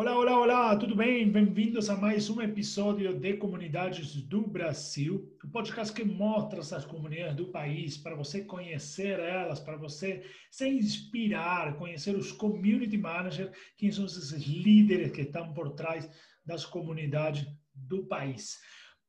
Olá, olá, olá, tudo bem? Bem-vindos a mais um episódio de Comunidades do Brasil, o um podcast que mostra essas comunidades do país para você conhecer elas, para você se inspirar, conhecer os community managers, quem são esses líderes que estão por trás das comunidades do país.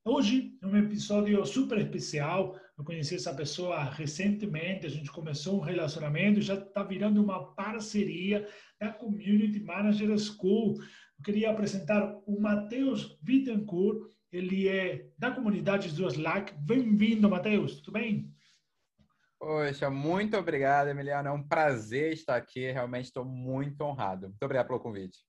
Hoje é um episódio super especial. Eu conheci essa pessoa recentemente, a gente começou um relacionamento já está virando uma parceria da Community Manager School. Eu queria apresentar o Matheus Bittencourt, ele é da comunidade do Slack. Bem-vindo, Matheus, tudo bem? Poxa, muito obrigado, Emiliano. É um prazer estar aqui. Realmente estou muito honrado. Muito obrigado pelo convite.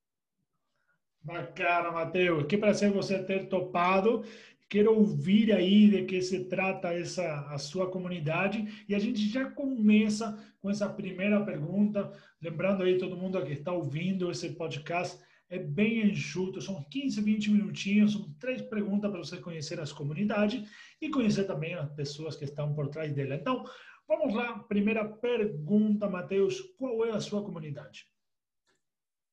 Bacana, Matheus. Que prazer você ter topado. Quero ouvir aí de que se trata essa a sua comunidade e a gente já começa com essa primeira pergunta, lembrando aí todo mundo que está ouvindo esse podcast é bem enxuto, são 15, 20 minutinhos, são três perguntas para você conhecer as comunidades e conhecer também as pessoas que estão por trás dela. Então, vamos lá, primeira pergunta, Matheus, qual é a sua comunidade?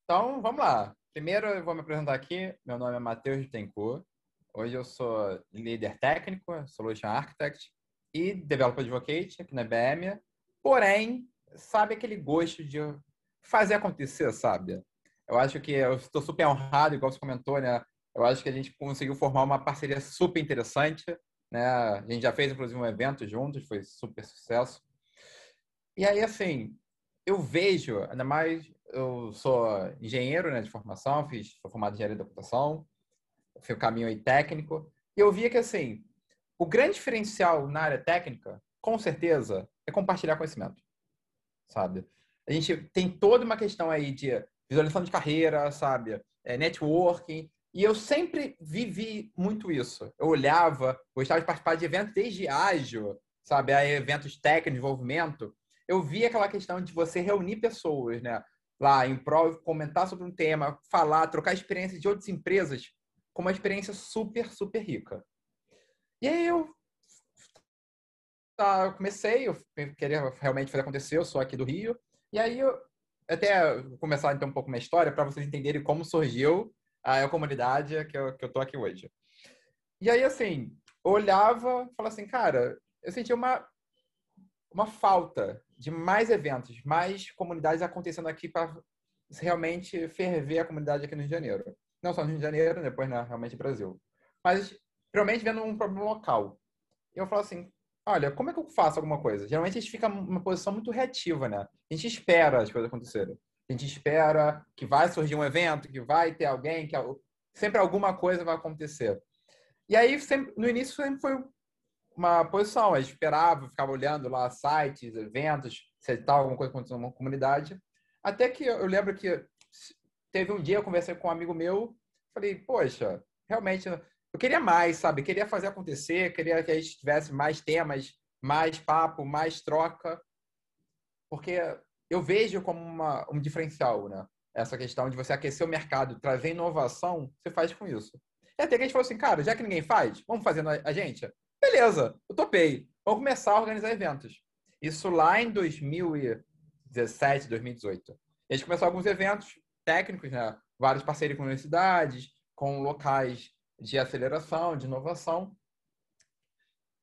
Então, vamos lá. Primeiro eu vou me apresentar aqui, meu nome é Matheus Tencourt, Hoje eu sou líder técnico, Solution Architect e Developer Advocate aqui na IBM. Porém, sabe aquele gosto de fazer acontecer, sabe? Eu acho que eu estou super honrado, igual você comentou, né? Eu acho que a gente conseguiu formar uma parceria super interessante, né? A gente já fez, inclusive, um evento juntos, foi super sucesso. E aí, assim, eu vejo, ainda mais, eu sou engenheiro né, de formação, fiz, sou formado em engenharia da computação, foi o caminho aí técnico. E eu via que, assim, o grande diferencial na área técnica, com certeza, é compartilhar conhecimento, sabe? A gente tem toda uma questão aí de visualização de carreira, sabe? É, networking. E eu sempre vivi muito isso. Eu olhava, gostava de participar de eventos desde ágil, sabe? Eventos técnicos, desenvolvimento. Eu via aquela questão de você reunir pessoas, né? Lá em prol, comentar sobre um tema, falar, trocar experiências de outras empresas com uma experiência super, super rica. E aí eu tá, comecei, eu queria realmente fazer acontecer, eu sou aqui do Rio, e aí eu até começar então um pouco minha história para vocês entenderem como surgiu a, a comunidade que eu, que eu tô aqui hoje. E aí, assim, eu olhava e falava assim, cara, eu sentia uma, uma falta de mais eventos, mais comunidades acontecendo aqui para realmente ferver a comunidade aqui no Rio de Janeiro não só no Rio de Janeiro, depois né, realmente Brasil. Mas, realmente, vendo um problema local. Eu falo assim, olha, como é que eu faço alguma coisa? Geralmente a gente fica numa posição muito reativa, né? A gente espera as coisas acontecerem. A gente espera que vai surgir um evento, que vai ter alguém, que sempre alguma coisa vai acontecer. E aí, sempre, no início, sempre foi uma posição. Eu esperava, ficava olhando lá sites, eventos, se tal, alguma coisa acontecendo numa comunidade. Até que eu lembro que teve um dia eu conversei com um amigo meu, falei, poxa, realmente eu queria mais, sabe? Queria fazer acontecer, queria que a gente tivesse mais temas, mais papo, mais troca, porque eu vejo como uma, um diferencial, né? Essa questão de você aquecer o mercado, trazer inovação, você faz com isso. E até que a gente falou assim, cara, já que ninguém faz, vamos fazer a gente? Beleza, eu topei. Vamos começar a organizar eventos. Isso lá em 2017, 2018. A gente começou alguns eventos, técnicos, né? várias parcerias com universidades, com locais de aceleração, de inovação.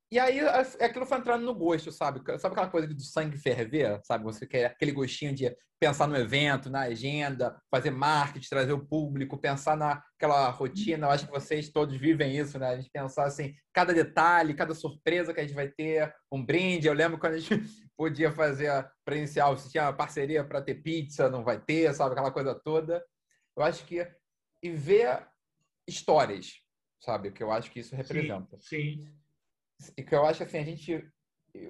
E aí aquilo foi entrando no gosto, sabe? Sabe aquela coisa do sangue ferver, sabe? Você quer aquele gostinho de pensar no evento, na agenda, fazer marketing, trazer o público, pensar naquela rotina. Eu acho que vocês todos vivem isso, né? A gente pensar assim, cada detalhe, cada surpresa que a gente vai ter, um brinde. Eu lembro quando a gente podia fazer presencial, se tinha uma parceria para ter pizza, não vai ter, sabe? Aquela coisa toda. Eu acho que e ver histórias, sabe? Que eu acho que isso representa. Sim. sim e que eu acho assim, a gente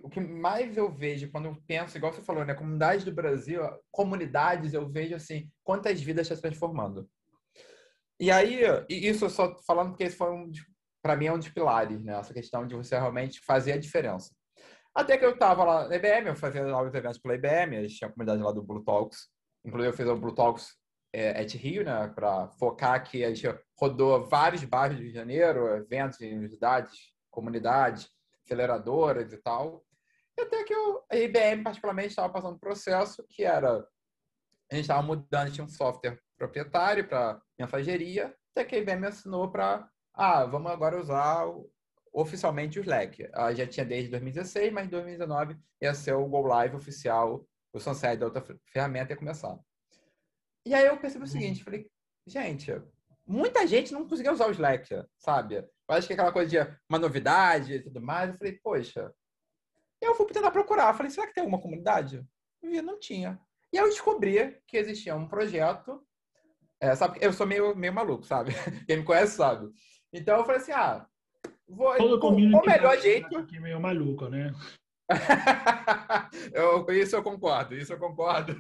o que mais eu vejo quando eu penso, igual você falou, né, comunidades do Brasil, comunidades, eu vejo assim, quantas vidas está transformando. E aí, isso eu só falando porque esse foi um para mim é um dos pilares, né, essa questão de você realmente fazer a diferença. Até que eu estava lá na IBM, eu fazia alguns eventos pela IBM, a gente tinha a comunidade lá do Blue Talks, inclusive eu fiz o Blue Talks é, at Rio, né, para focar que a gente rodou vários bairros do Rio de Janeiro, eventos em universidades, comunidades, aceleradoras e tal. E até que eu, a IBM, particularmente, estava passando um processo que era a gente estava mudando, tinha um software proprietário para mensageria, até que a IBM me assinou para, ah, vamos agora usar oficialmente o Slack. Ah, já tinha desde 2016, mas em 2019 ia ser o Go Live oficial, o sunset da outra ferramenta ia começar. E aí eu percebi o seguinte, falei, gente, muita gente não conseguia usar o Slack, sabe? Eu acho que aquela coisa de uma novidade e tudo mais, eu falei, poxa, eu fui tentar procurar, falei, será que tem alguma comunidade? Eu vi, não tinha. E aí eu descobri que existia um projeto, é, sabe, eu sou meio, meio maluco, sabe? Quem me conhece sabe. Então eu falei assim, ah, vou, Todo o, o melhor jeito... Aqui meio maluco, né? eu, isso eu concordo, isso eu concordo.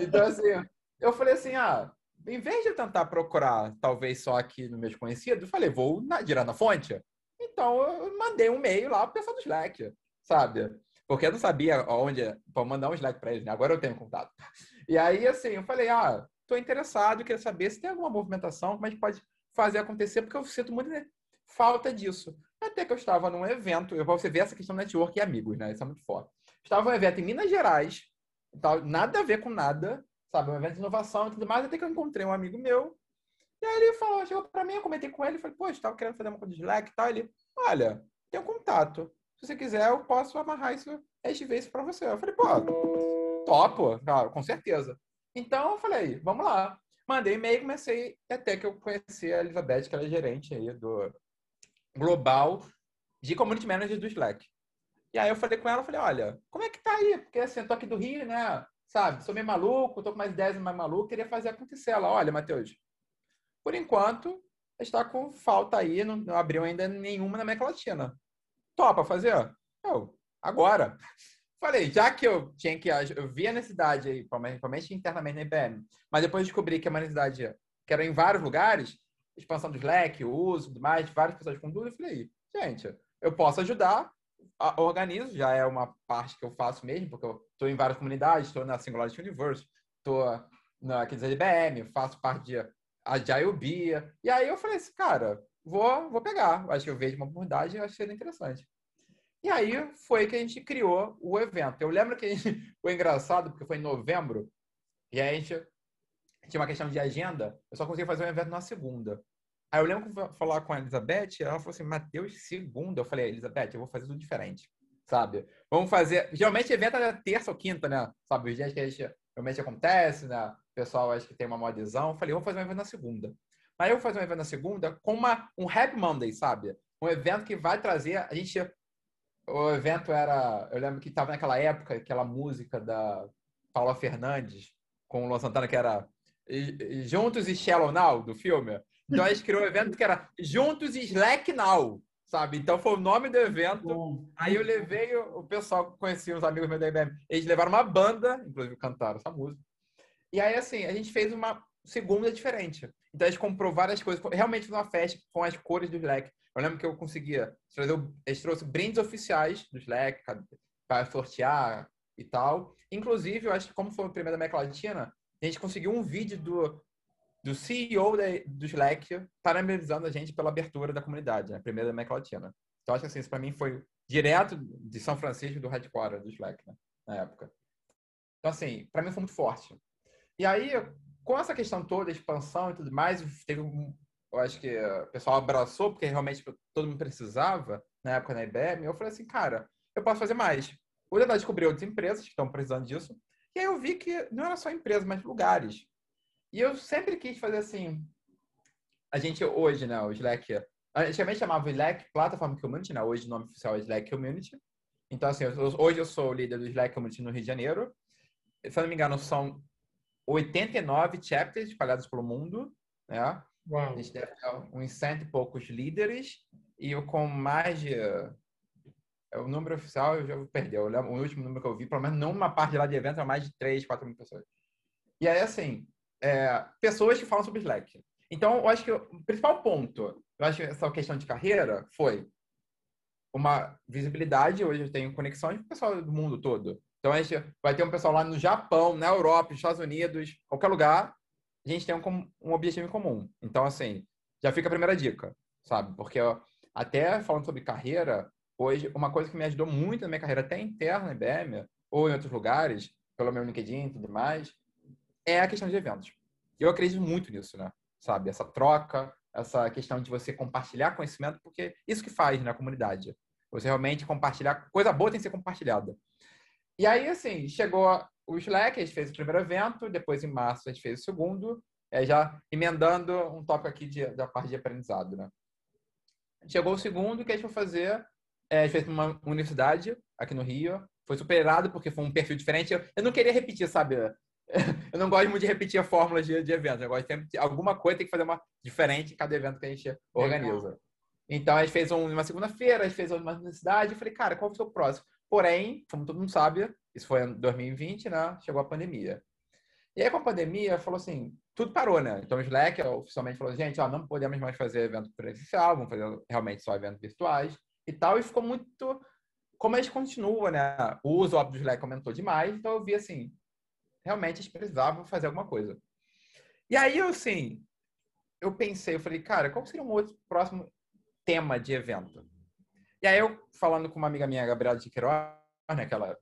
Então, assim, eu falei assim, ah, em vez de tentar procurar, talvez só aqui no meus conhecidos, eu falei, vou na, na fonte. Então, eu mandei um e-mail lá pro pessoal do Slack, sabe? Porque eu não sabia onde, para mandar um Slack para eles, né? Agora eu tenho contato. E aí, assim, eu falei, ah, tô interessado, queria saber se tem alguma movimentação, como a gente pode fazer acontecer, porque eu sinto muita falta disso. Até que eu estava num evento, eu vou você ver essa questão de network e amigos, né? Isso é muito forte. Estava num evento em Minas Gerais, nada a ver com nada, sabe? Um evento de inovação e tudo mais, até que eu encontrei um amigo meu. E aí ele falou, chegou para mim, eu comentei com ele, falei, pô, estava querendo fazer uma coisa de Slack e tal. Ele, olha, tem um contato. Se você quiser, eu posso amarrar isso, este vez para você. Eu falei, pô, topo, claro, com certeza. Então eu falei, vamos lá. Mandei e-mail, comecei até que eu conheci a Elizabeth, que ela é gerente aí do global de community manager do Slack. E aí eu falei com ela, falei, olha, como é que tá aí? Porque assim, eu tô aqui do Rio, né? Sabe? Sou meio maluco, tô com mais ideias mais maluco, queria fazer acontecer. Ela, olha, Matheus, por enquanto, está com falta aí, não, não abriu ainda nenhuma na América Latina. Topa fazer? Eu, agora. Falei, já que eu tinha que. Eu vi a necessidade aí, principalmente internamente na IBM, mas depois descobri que a necessidade que era em vários lugares, expansão do Slack, o uso, tudo mais, várias pessoas com dúvida, eu falei, gente, eu posso ajudar, organizo, já é uma parte que eu faço mesmo, porque eu estou em várias comunidades, estou na Singularity Universe, estou na da IBM, faço parte de Agile. E aí eu falei assim, cara, vou, vou pegar. Acho que eu vejo uma oportunidade e achei interessante. E aí foi que a gente criou o evento. Eu lembro que gente, foi engraçado, porque foi em novembro, e a gente tinha uma questão de agenda, eu só consegui fazer um evento na segunda. Aí eu lembro que eu falar com a Elizabeth, ela falou assim, Matheus, segunda. Eu falei, Elizabeth, eu vou fazer tudo diferente, sabe? Vamos fazer... Geralmente evento é terça ou quinta, né? Sabe, os dias que a gente, realmente acontece, né? O pessoal acho que tem uma adesão. Eu falei, vou fazer um evento na segunda. Aí eu vou fazer um evento na segunda com uma, um Happy Monday, sabe? Um evento que vai trazer... A gente... O evento era... Eu lembro que estava naquela época, aquela música da Paula Fernandes com o Luan Santana, que era Juntos e Shallow Now, do filme. Então a gente criou um evento que era Juntos Slack Now, sabe? Então foi o nome do evento. Bom. Aí eu levei o, o pessoal que conhecia, os amigos meus da IBM. Eles levaram uma banda, inclusive cantaram essa música. E aí, assim, a gente fez uma segunda diferente. Então a gente comprou várias coisas. Realmente foi uma festa com as cores do Slack. Eu lembro que eu conseguia trazer. Eles trouxeram brindes oficiais do Slack para sortear e tal. Inclusive, eu acho que como foi o primeiro da América Latina, a gente conseguiu um vídeo do do CEO do Slack parabenizando a gente pela abertura da comunidade, né? primeira da América Latina. Então, acho que assim, isso para mim foi direto de São Francisco, do headquarter do Slack, né? na época. Então, assim, para mim foi muito forte. E aí, com essa questão toda, expansão e tudo mais, teve um, eu acho que o pessoal abraçou, porque realmente todo mundo precisava, na época na IBM, eu falei assim, cara, eu posso fazer mais. Vou tentar descobrir outras empresas que estão precisando disso. E aí eu vi que não era só empresas, mas lugares. E eu sempre quis fazer assim. A gente hoje, né, o Slack, antigamente chamava o Slack Plataforma Community, né? Hoje o nome oficial é Slack Community. Então, assim, hoje eu sou o líder do Slack Community no Rio de Janeiro. Se eu não me engano, são 89 chapters espalhados pelo mundo, né? Uau. A gente deve ter uns cento e poucos líderes e eu com mais de é, o número oficial eu já perdi. Eu lembro, o último número que eu vi, pelo menos numa parte lá de evento, era mais de 3, 4 mil pessoas. E aí, assim, é, pessoas que falam sobre Slack. Então, eu acho que o principal ponto, eu acho que essa questão de carreira foi uma visibilidade. Hoje eu tenho conexões com o pessoal do mundo todo. Então, a gente vai ter um pessoal lá no Japão, na Europa, nos Estados Unidos, qualquer lugar. A gente tem um, um objetivo em comum. Então, assim, já fica a primeira dica, sabe? Porque até falando sobre carreira, hoje, uma coisa que me ajudou muito na minha carreira, até interna na IBM, ou em outros lugares, pelo meu LinkedIn e tudo mais, é a questão de eventos. Eu acredito muito nisso, né? Sabe? Essa troca, essa questão de você compartilhar conhecimento, porque isso que faz na comunidade. Você realmente compartilhar, coisa boa tem que ser compartilhada. E aí, assim, chegou o Slack, a gente fez o primeiro evento, depois em março a gente fez o segundo, é, já emendando um tópico aqui de, da parte de aprendizado, né? Chegou o segundo, que a gente foi fazer, é, a gente fez uma universidade aqui no Rio, foi superado porque foi um perfil diferente. Eu, eu não queria repetir, sabe? Eu não gosto muito de repetir a fórmula de, de evento. Eu gosto de sempre, alguma coisa tem que fazer uma diferente em cada evento que a gente organiza. Então, a gente fez um, uma segunda-feira, a gente fez uma universidade. Eu falei, cara, qual foi o próximo? Porém, como todo mundo sabe, isso foi em 2020, né? Chegou a pandemia. E aí, com a pandemia, falou assim, tudo parou, né? Então, o Slack oficialmente falou, gente, ó, não podemos mais fazer evento presencial, vamos fazer realmente só eventos virtuais e tal. E ficou muito... Como a gente continua, né? O uso, óbvio, do Slack aumentou demais. Então, eu vi assim, realmente eles precisavam fazer alguma coisa. E aí, eu, assim, eu pensei, eu falei, cara, qual seria um outro próximo tema de evento? E aí, eu, falando com uma amiga minha, Gabriela de Queiroz, né, que ela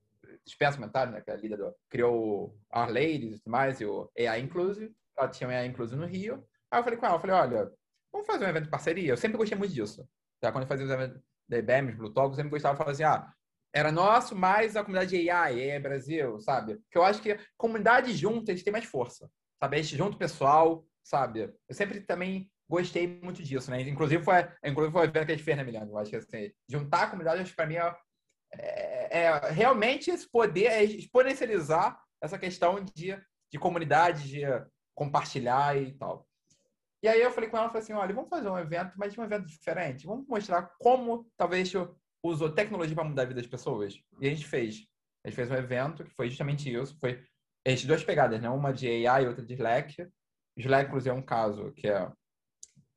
dispensa né, que é a líder do, criou Our Ladies e tudo mais, e o AI Inclusive, ela tinha o AI Inclusive no Rio. Aí eu falei com ela, eu falei, olha, vamos fazer um evento de parceria? Eu sempre gostei muito disso. Tá? Quando eu fazia os eventos da IBM, Blue Talk, eu sempre gostava de falar assim, ah, era nosso, mais a comunidade de AI, AI Brasil, sabe? Porque eu acho que comunidades juntas tem mais força, sabe? A gente junta o pessoal, sabe? Eu sempre também gostei muito disso, né? Inclusive foi, inclusive foi o evento que a gente fez, né, Milano? Eu acho que assim, juntar a comunidade, acho que para mim é, é, é, realmente esse poder, é exponencializar essa questão de, de comunidade, de compartilhar e tal. E aí eu falei com ela, falei assim, olha, vamos fazer um evento, mas um evento diferente. Vamos mostrar como talvez usou tecnologia para mudar a vida das pessoas. E a gente fez. A gente fez um evento que foi justamente isso. Foi a gente duas pegadas, né? Uma de AI e outra de Slack. Slack, inclusive, é um caso que é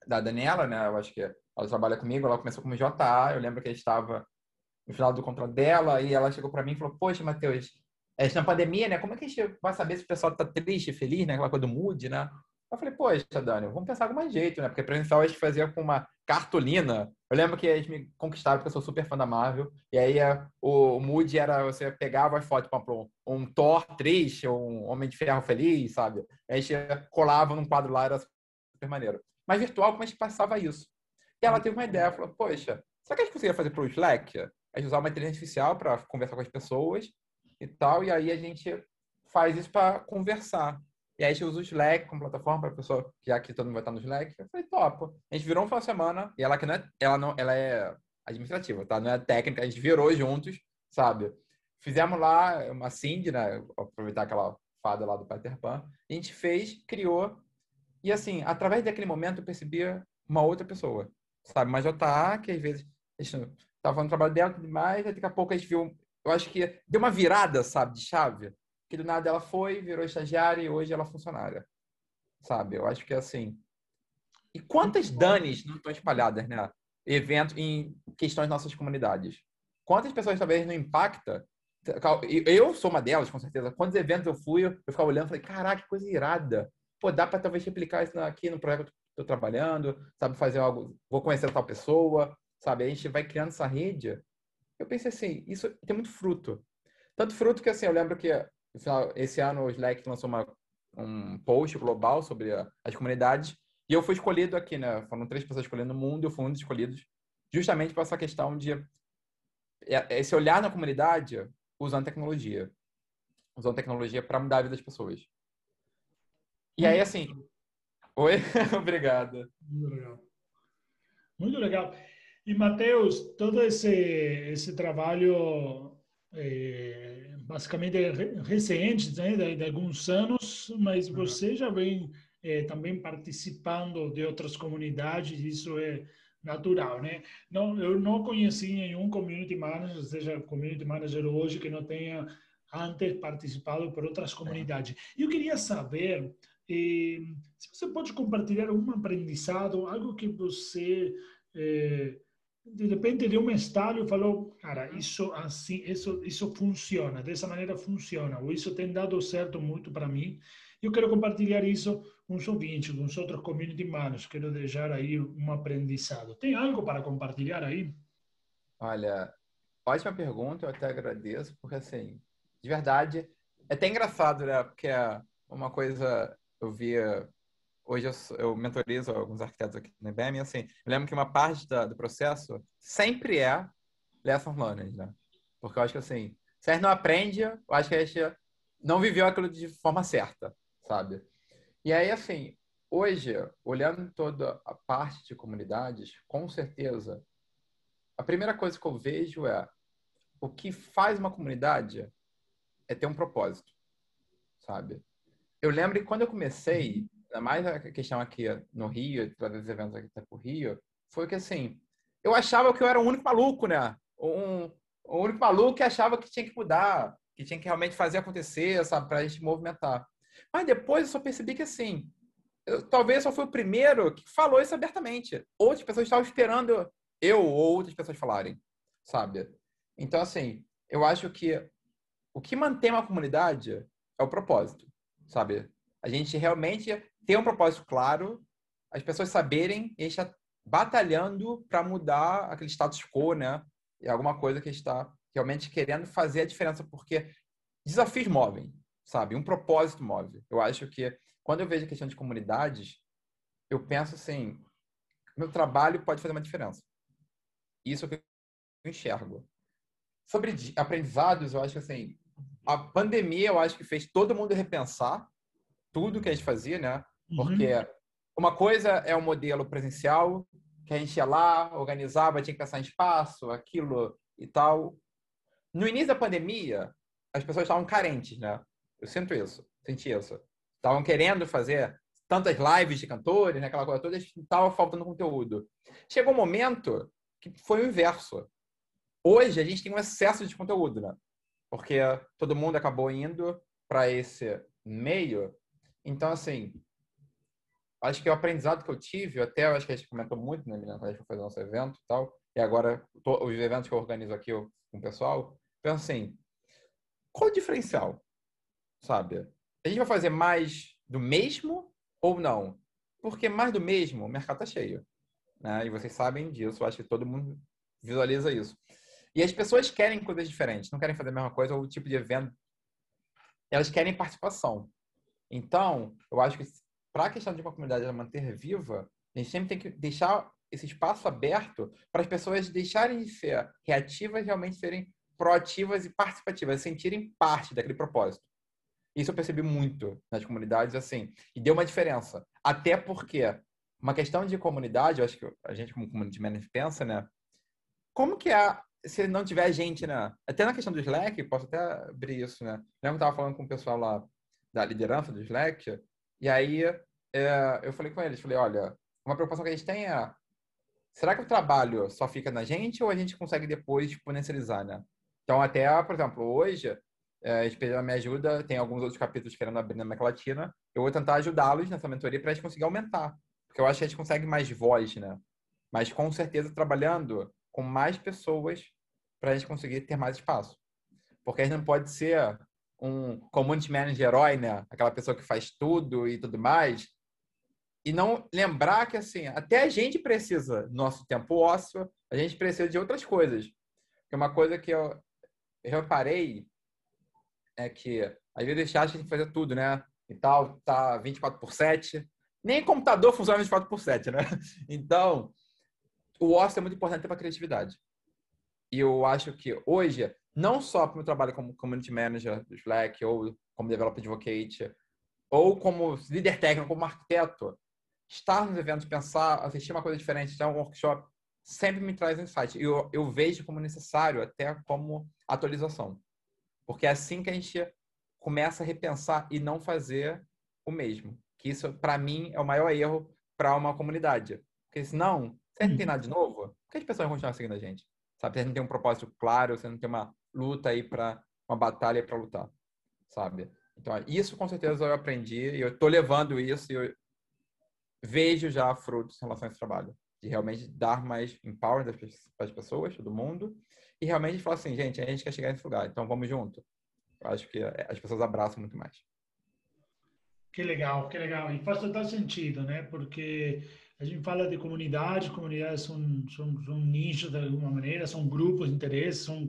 da Daniela, né? Eu acho que ela trabalha comigo. Ela começou como JA. Eu lembro que a gente estava no final do contrato dela e ela chegou para mim e falou: Poxa, Matheus, a gente na pandemia, né? Como é que a gente vai saber se o pessoal está triste, feliz, né? Aquela coisa do mood, né? Eu falei, poxa, Dani, vamos pensar algum jeito, né? Porque presencial a gente fazia com uma cartolina. Eu lembro que eles me conquistaram porque eu sou super fã da Marvel. E aí é, o, mood era você pegava as fotos, para um, Thor triste, um Homem de Ferro feliz, sabe? A gente colava num quadro lá, era super maneiro. Mas virtual, como a gente passava isso? E ela teve uma ideia, falou, poxa, será que a gente conseguia fazer para o Slack? A gente usar uma inteligência artificial para conversar com as pessoas e tal, e aí a gente faz isso para conversar. E aí a gente usa o Slack como plataforma para a pessoa, já que todo mundo vai estar no Slack. Eu falei, top. A gente virou um final de semana, e ela que não é, ela não, ela é administrativa, tá? Não é técnica, a gente virou juntos, sabe? Fizemos lá uma Cindy, né? Aproveitar aquela fada lá do Peter Pan. A gente fez, criou. E assim, através daquele momento eu percebia uma outra pessoa, sabe? Mas já tá, que às vezes a gente tava fazendo trabalho dela e demais, daqui a pouco a gente viu, eu acho que deu uma virada, sabe, de chave que do nada ela foi, virou estagiária e hoje ela é funcionária. Sabe? Eu acho que é assim. E quantas danes não estão espalhadas, né? Evento em questões nossas comunidades. Quantas pessoas talvez não impacta? Eu sou uma delas, com certeza. Quantos eventos eu fui, eu ficava olhando e falei, caraca, que coisa irada. Pô, dá para talvez replicar isso aqui no projeto que eu estou trabalhando, sabe, fazer algo, vou conhecer tal pessoa, sabe? A gente vai criando essa rede. Eu pensei assim, isso tem muito fruto. Tanto fruto que, assim, eu lembro que esse ano o Slack lançou uma, um post global sobre a, as comunidades e eu fui escolhido aqui, né? Foram três pessoas escolhendo no mundo, eu fui um dos escolhidos justamente para essa questão de é, esse olhar na comunidade usando tecnologia, usando tecnologia para mudar a vida das pessoas. E aí, assim, oi, obrigado. Muito legal. Muito legal. E Matheus, todo esse esse trabalho é, basicamente recentes, né, de, de, alguns anos, mas você já vem é, também participando de outras comunidades, isso é natural, né? Não, eu não conheci nenhum community manager, seja community manager hoje que não tenha antes participado por outras comunidades. E eu queria saber eh, se você pode compartilhar um aprendizado, algo que você eh, de repente de um estádio falou, cara, isso assim, isso isso funciona, dessa maneira funciona, ou isso tem dado certo muito para mim. Eu quero compartilhar isso com os ouvintes, com os outros community managers, quero deixar aí um aprendizado. Tem algo para compartilhar aí? Olha, ótima pergunta, eu até agradeço, porque assim, de verdade, é até engraçado, né? Porque uma coisa eu via hoje eu, eu mentorizo alguns arquitetos aqui no IBM, e assim, eu lembro que uma parte da, do processo sempre é lesson learned, né? Porque eu acho que assim, se a gente não aprende, eu acho que a gente não viveu aquilo de forma certa, sabe? E aí, assim, hoje, olhando toda a parte de comunidades, com certeza, a primeira coisa que eu vejo é o que faz uma comunidade é ter um propósito, sabe? Eu lembro que quando eu comecei, mais a questão aqui no Rio, trazer os eventos aqui para o Rio, foi que assim, eu achava que eu era o único maluco, né? Um, o único maluco que achava que tinha que mudar, que tinha que realmente fazer acontecer, sabe, para a gente movimentar. Mas depois eu só percebi que assim, eu, talvez eu fui o primeiro que falou isso abertamente. Outras pessoas estavam esperando eu ou outras pessoas falarem, sabe? Então, assim, eu acho que o que mantém uma comunidade é o propósito, sabe? A gente realmente ter um propósito claro, as pessoas saberem e a gente está batalhando para mudar aquele status quo, né? E alguma coisa que está realmente querendo fazer a diferença, porque desafios movem, sabe? Um propósito move. Eu acho que quando eu vejo a questão de comunidades, eu penso assim, meu trabalho pode fazer uma diferença. Isso é o que eu enxergo. Sobre aprendizados, eu acho que assim, a pandemia eu acho que fez todo mundo repensar tudo que a gente fazia, né? Porque uhum. uma coisa é o um modelo presencial, que a gente ia lá, organizava, tinha que pensar em espaço, aquilo e tal. No início da pandemia, as pessoas estavam carentes, né? Eu sinto isso, senti isso. Estavam querendo fazer tantas lives de cantores, né? aquela coisa toda, estava faltando conteúdo. Chegou um momento que foi o inverso. Hoje a gente tem um excesso de conteúdo, né? Porque todo mundo acabou indo para esse meio então, assim, acho que o aprendizado que eu tive, até acho que a gente comentou muito, né, quando a gente foi fazer nosso evento e tal, e agora os eventos que eu organizo aqui com o pessoal, penso assim, qual o diferencial? Sabe? A gente vai fazer mais do mesmo ou não? Porque mais do mesmo, o mercado tá cheio. Né? E vocês sabem disso, eu acho que todo mundo visualiza isso. E as pessoas querem coisas diferentes, não querem fazer a mesma coisa ou o tipo de evento. Elas querem participação. Então, eu acho que para a questão de uma comunidade manter viva, a gente sempre tem que deixar esse espaço aberto para as pessoas deixarem de ser reativas e realmente serem proativas e participativas, sentirem parte daquele propósito. Isso eu percebi muito nas comunidades, assim, e deu uma diferença. Até porque uma questão de comunidade, eu acho que a gente como community manager pensa, né? Como que é se não tiver gente, né? Até na questão do Slack, posso até abrir isso, né? Lembro que eu estava falando com o pessoal lá da liderança do Slack. E aí é, eu falei com eles, falei, olha, uma preocupação que a gente tem é, será que o trabalho só fica na gente ou a gente consegue depois exponencializar, né? Então, até, por exemplo, hoje, é, a Espelha me ajuda, tem alguns outros capítulos querendo abrir na América Latina, eu vou tentar ajudá-los nessa mentoria para a gente conseguir aumentar. Porque eu acho que a gente consegue mais voz, né? Mas com certeza trabalhando com mais pessoas para a gente conseguir ter mais espaço. Porque a gente não pode ser um community manager herói, né? Aquela pessoa que faz tudo e tudo mais. E não lembrar que, assim, até a gente precisa do nosso tempo ósseo, a gente precisa de outras coisas. Porque uma coisa que eu, reparei é que, às vezes, a gente tem que fazer tudo, né? E tal, tá 24 por 7. Nem computador funciona 24 por 7, né? Então, o ócio é muito importante para a criatividade. E eu acho que hoje não só para o meu trabalho como community manager do Slack, ou como developer advocate, ou como líder técnico, como arquiteto, estar nos eventos, pensar, assistir uma coisa diferente, ter um workshop, sempre me traz insight. E eu, eu vejo como necessário, até como atualização. Porque é assim que a gente começa a repensar e não fazer o mesmo. Que isso, para mim, é o maior erro para uma comunidade. Porque senão, se não tem nada de novo, por que as pessoas vão continuar seguindo a gente? Sabe? Você não tem um propósito claro, você não tem uma luta aí para uma batalha para lutar, sabe? Então, isso com certeza eu aprendi e eu estou levando isso e eu vejo já frutos em relação a esse trabalho. De realmente dar mais empower para as pessoas, todo mundo, e realmente falar assim, gente, a gente quer chegar nesse lugar, então vamos junto. Eu acho que as pessoas abraçam muito mais. Que legal, que legal. E faz total sentido, né? Porque a gente fala de comunidade, comunidades são, são, são nichos de alguma maneira, são grupos de interesse, são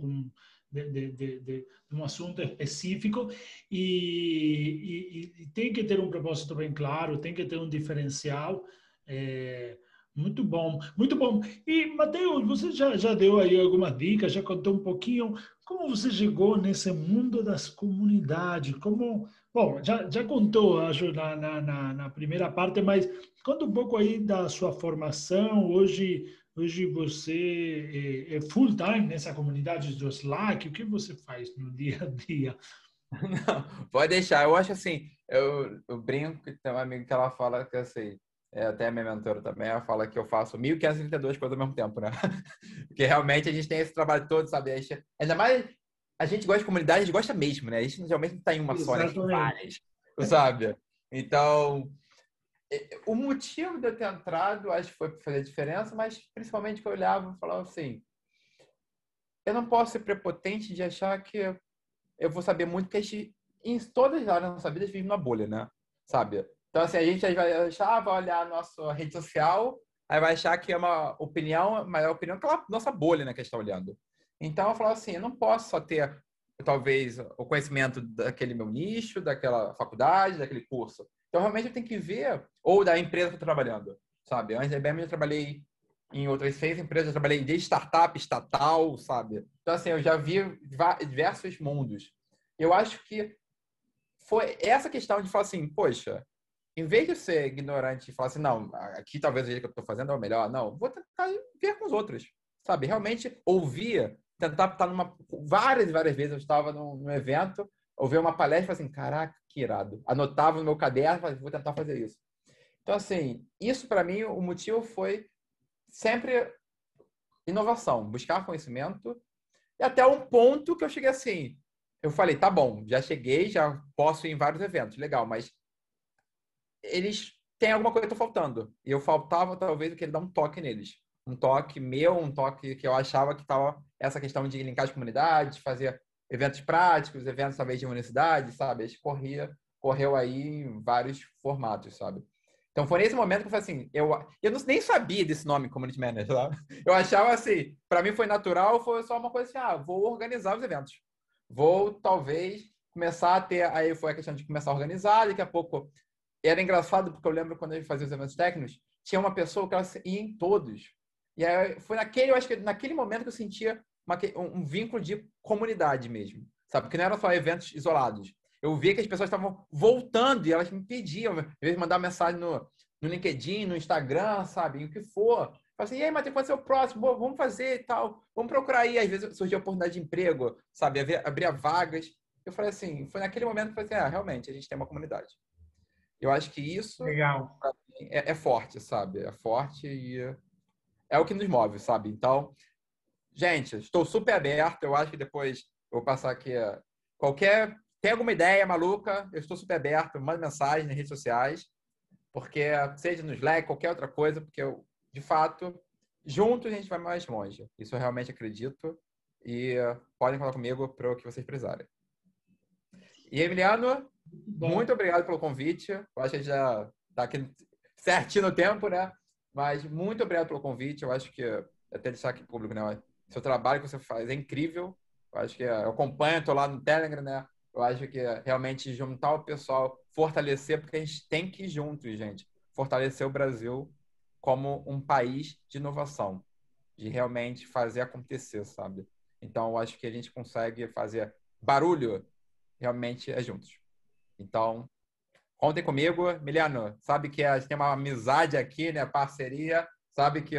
de, de, de, de um assunto específico e, e, e, tem que ter um propósito bem claro, tem que ter um diferencial. É, muito bom, muito bom. E, Matheus, você já, já deu aí alguma dica, já contou um pouquinho como você chegou nesse mundo das comunidades, como... Bom, já, já contou, acho, na, na, na primeira parte, mas conta um pouco aí da sua formação. Hoje, hoje você é, é full time nessa comunidade do Slack. O que você faz no dia a dia? Não, pode deixar. Eu acho assim, eu, eu brinco que tem uma amiga que ela fala que assim, é, até a minha mentora também, ela fala que eu faço 1.532 coisas ao mesmo tempo, né? Porque realmente a gente tem esse trabalho todo, sabe? Gente, ainda mais a gente gosta de comunidade, a gente gosta mesmo, né? A gente geralmente não está em uma só, né? Em várias, sabe? Então, o motivo de eu ter entrado, acho que foi para fazer diferença, mas principalmente que eu olhava e falava assim: eu não posso ser prepotente de achar que eu vou saber muito, porque a gente, em todas as áreas da nossa vida, a gente vive numa bolha, né? Sabe? Então, assim, a gente vai achar, ah, vai olhar a nossa rede social, aí vai achar que é uma opinião, é a opinião aquela nossa bolha, né, que a gente está olhando. Então, eu falo assim, eu não posso só ter, talvez, o conhecimento daquele meu nicho, daquela faculdade, daquele curso. Então, realmente, eu tenho que ver, ou da empresa que eu estou trabalhando, sabe? Antes da IBM, eu trabalhei em outras seis empresas, eu trabalhei desde startup, estatal, sabe? Então, assim, eu já vi diversos mundos. Eu acho que foi essa questão de falar assim, poxa, em vez de ser ignorante e falar assim, não, aqui talvez o jeito que eu estou fazendo é o melhor, não, vou tentar ver com os outros, sabe? Realmente ouvir, tentar estar numa. Várias várias vezes eu estava num, num evento, ouvir uma palestra e assim, caraca, que irado. Anotava no meu caderno, falei, vou tentar fazer isso. Então, assim, isso para mim, o motivo foi sempre inovação, buscar conhecimento, e até um ponto que eu cheguei assim, eu falei, tá bom, já cheguei, já posso ir em vários eventos, legal, mas eles têm alguma coisa que está faltando. E eu faltava, talvez, eu queria dar um toque neles. Um toque meu, um toque que eu achava que estava essa questão de linkar as comunidades, fazer eventos práticos, eventos, talvez, de universidade, sabe? A gente corria, correu aí em vários formatos, sabe? Então, foi nesse momento que eu falei assim, eu, eu não, nem sabia desse nome, Community Manager, sabe? Eu achava assim, para mim foi natural, foi só uma coisa assim, ah, vou organizar os eventos. Vou, talvez, começar a ter, aí foi a questão de começar a organizar, daqui a pouco era engraçado porque eu lembro quando a gente fazia os eventos técnicos, tinha uma pessoa que ela ia em todos. E aí foi naquele, eu acho que naquele momento que eu sentia uma, um, vínculo de comunidade mesmo, sabe? Porque não eram só eventos isolados. Eu via que as pessoas estavam voltando e elas me pediam, às vezes mandar mensagem no, no LinkedIn, no Instagram, sabe? O que for. Falei assim, e aí, Matheus, quando é o próximo? Bom, vamos fazer e tal. Vamos procurar aí. Às vezes surgia oportunidade de emprego, sabe? Abria vagas. Eu falei assim, foi naquele momento que eu falei assim, ah, realmente, a gente tem uma comunidade. Eu acho que isso Legal. É, é, forte, sabe? É forte e é o que nos move, sabe? Então, gente, estou super aberto. Eu acho que depois eu vou passar aqui qualquer tem alguma ideia maluca, eu estou super aberto, manda mensagem nas redes sociais, porque seja no Slack, qualquer outra coisa, porque eu, de fato, juntos a gente vai mais longe. Isso eu realmente acredito e podem falar comigo para o que vocês precisarem. E Emiliano, Bom. Muito obrigado pelo convite. Eu acho que já está aqui certinho no tempo, né? Mas muito obrigado pelo convite. Eu acho que, até deixar aqui público, né? Seu trabalho que você faz é incrível. Eu acho que eu acompanho, estou lá no Telegram, né? Eu acho que realmente juntar o pessoal, fortalecer, porque a gente tem que ir juntos, gente. Fortalecer o Brasil como um país de inovação, de realmente fazer acontecer, sabe? Então, eu acho que a gente consegue fazer barulho realmente é juntos. Então, contem comigo. Miliano, sabe que a gente tem uma amizade aqui, né? Parceria. Sabe que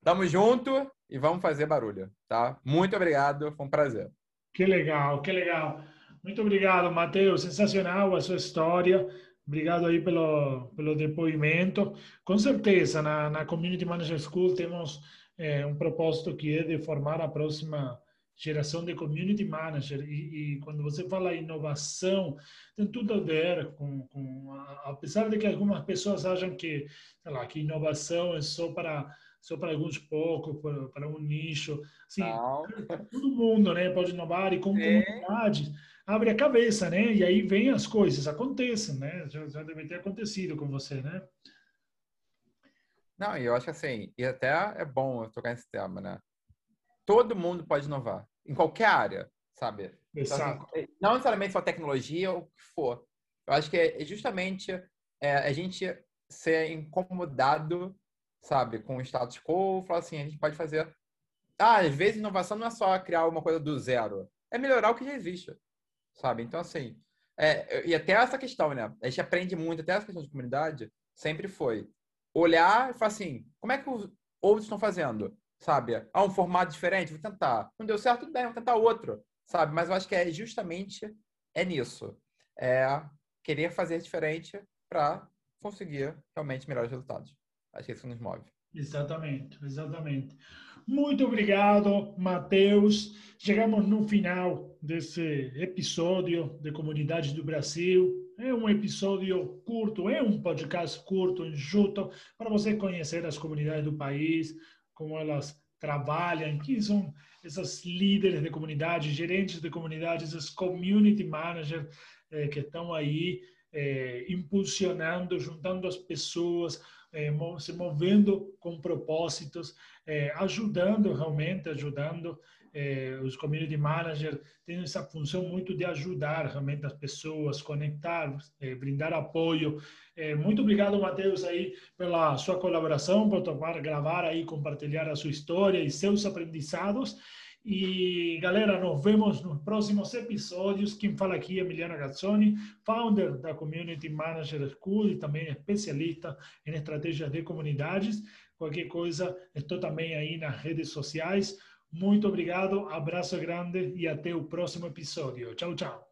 estamos junto e vamos fazer barulho, tá? Muito obrigado, foi um prazer. Que legal, que legal. Muito obrigado, Matheus. Sensacional a sua história. Obrigado aí pelo, pelo depoimento. Com certeza, na, na Community Manager School temos é, um propósito que é de formar a próxima geração de community manager e, e, quando você fala inovação tem tudo a ver com, com a, apesar de que algumas pessoas acham que lá que inovação é só para só para alguns poucos para, para um nicho assim todo mundo né pode inovar e com é. comunidades abre a cabeça né e aí vem as coisas acontecem né já, já deve ter acontecido com você né não, e eu acho assim, e até é bom eu tocar nesse tema, né? todo mundo pode inovar. em qualquer área, sabe? Então, assim, não necessariamente só tecnologia ou o que for. Eu acho que é justamente é, a gente ser incomodado, sabe, com o status quo, falar assim, a gente pode fazer. Ah, às vezes inovação não é só criar uma coisa do zero, é melhorar o que já existe, sabe? Então, assim, é, e até essa questão, né? A gente aprende muito, até essa questão de comunidade, sempre foi olhar e falar assim, como é que os outros estão fazendo? Sabe? Ah, um formato diferente, vou tentar. Não deu certo, tudo bem, vou tentar outro, sabe? Mas eu acho que é justamente é nisso. É querer fazer diferente para conseguir realmente melhores resultados. Acho que isso nos move. Exatamente, exatamente. Muito obrigado, Matheus. Chegamos no final desse episódio de Comunidades do Brasil. É um episódio curto, é um podcast curto, enxuto, para você conhecer as comunidades do país, como elas trabalham, quem são essas líderes de comunidade, gerentes de comunidades, esses community managers eh, que estão aí eh, impulsionando, juntando as pessoas, eh, se movendo com propósitos, eh, ajudando realmente, ajudando eh, os community managers têm essa função muito de ajudar realmente as pessoas, conectar, eh, brindar apoio. Eh, muito obrigado, Matheus, aí pela sua colaboração, por tomar, gravar aí, compartilhar a sua história e seus aprendizados. E galera, nos vemos nos próximos episódios. Quem fala aqui é Emiliano Gazzoni, founder da Community Manager School e também especialista em estratégias de comunidades. Qualquer coisa, estou também aí nas redes sociais. Muito obrigado, abraço grande e até o próximo episódio. Tchau, tchau.